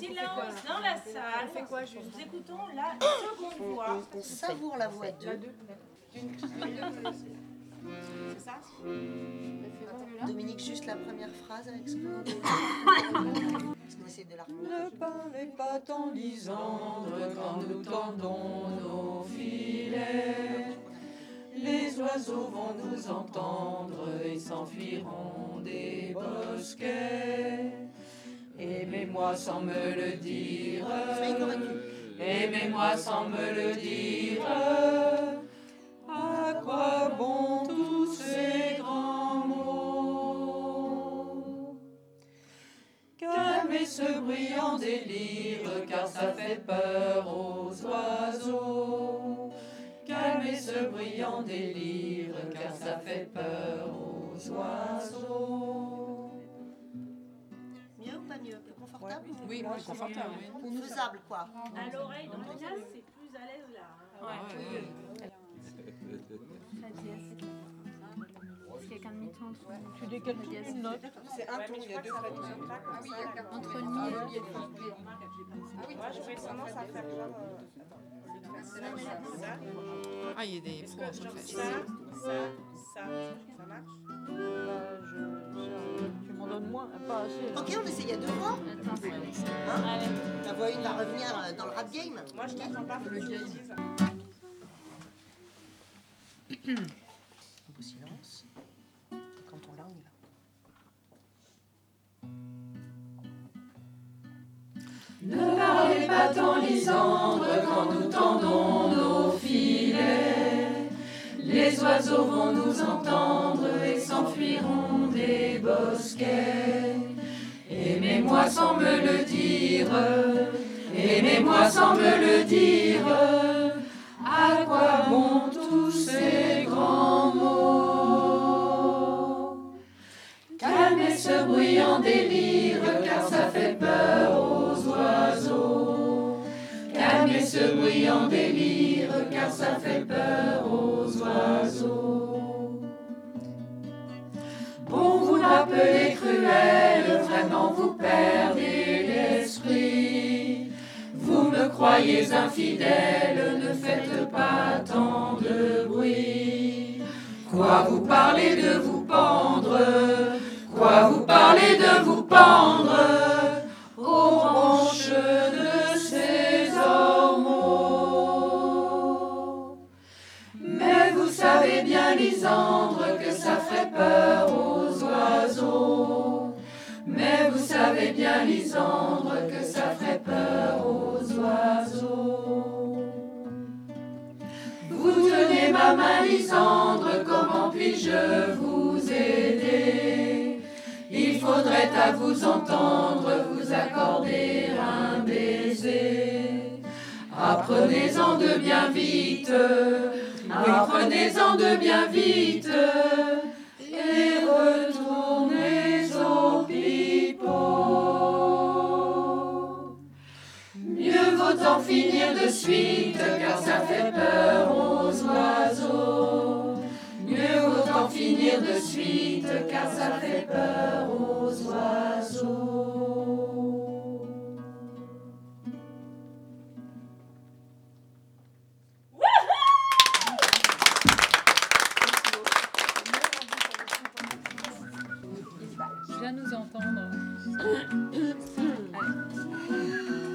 Silence dans la salle. fait quoi, juste Nous écoutons la seconde voix. On savoure la voix de. C'est ça Dominique, juste la première phrase avec ce que. Parce qu'on essaie de la Ne parlez pas tant Lisandre quand nous tendons nos filets. Les oiseaux vont nous entendre et s'enfuiront des bosquets. Aimez-moi sans me le dire. Aimez-moi sans me le dire. À quoi bon tous ces grands mots? Calmez ce bruyant délire, car ça fait peur aux oiseaux. Calmez ce bruyant délire, car ça fait peur aux oiseaux. Mieux Plus confortable. Oui, plus confortable. oui. Faisable quoi. À l'oreille, dans le casque, c'est plus à l'aise là. de Tu décalques une note. C'est un ton, il y a deux frais entre le mi et le Moi, j'aurais tendance à faire genre. euh, ça, Ah, il y a des ça, ça, ça, ça marche? M'en pas assez. Ok, on essaye il y a deux voix. C'est La voix une va revenir dans le rap game. Moi, je t'entends pas, je le. Un beau silence. Quand on l'a, on y va. Ne parlez pas tant Lisandre quand nous tendons nos filets. Les oiseaux vont nous entendre bosquets. Aimez-moi sans me le dire, aimez-moi sans me le dire. À quoi bon tous ces grands mots? Calmez ce bruyant délire, car ça fait peur aux oiseaux. Calmez ce bruyant délire, car ça fait peur vous m'appelez cruel, vraiment vous perdez l'esprit. Vous me croyez infidèle, ne faites pas tant de bruit. Quoi vous parlez de vous pendre? Quoi vous parlez de vous pendre? Aux branches de ces ormeaux Mais vous savez bien, Lisandre, que ça ferait peur aux. Savez bien, Lisandre, que ça ferait peur aux oiseaux. Vous tenez ma main, Lisandre, comment puis-je vous aider? Il faudrait à vous entendre vous accorder un baiser. Apprenez-en de bien vite, apprenez-en de bien vite, finir de suite, car ça fait peur aux oiseaux. Mieux vaut en finir de suite, car ça fait peur aux oiseaux. Je viens nous entendre.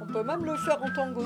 On peut même le faire en tango.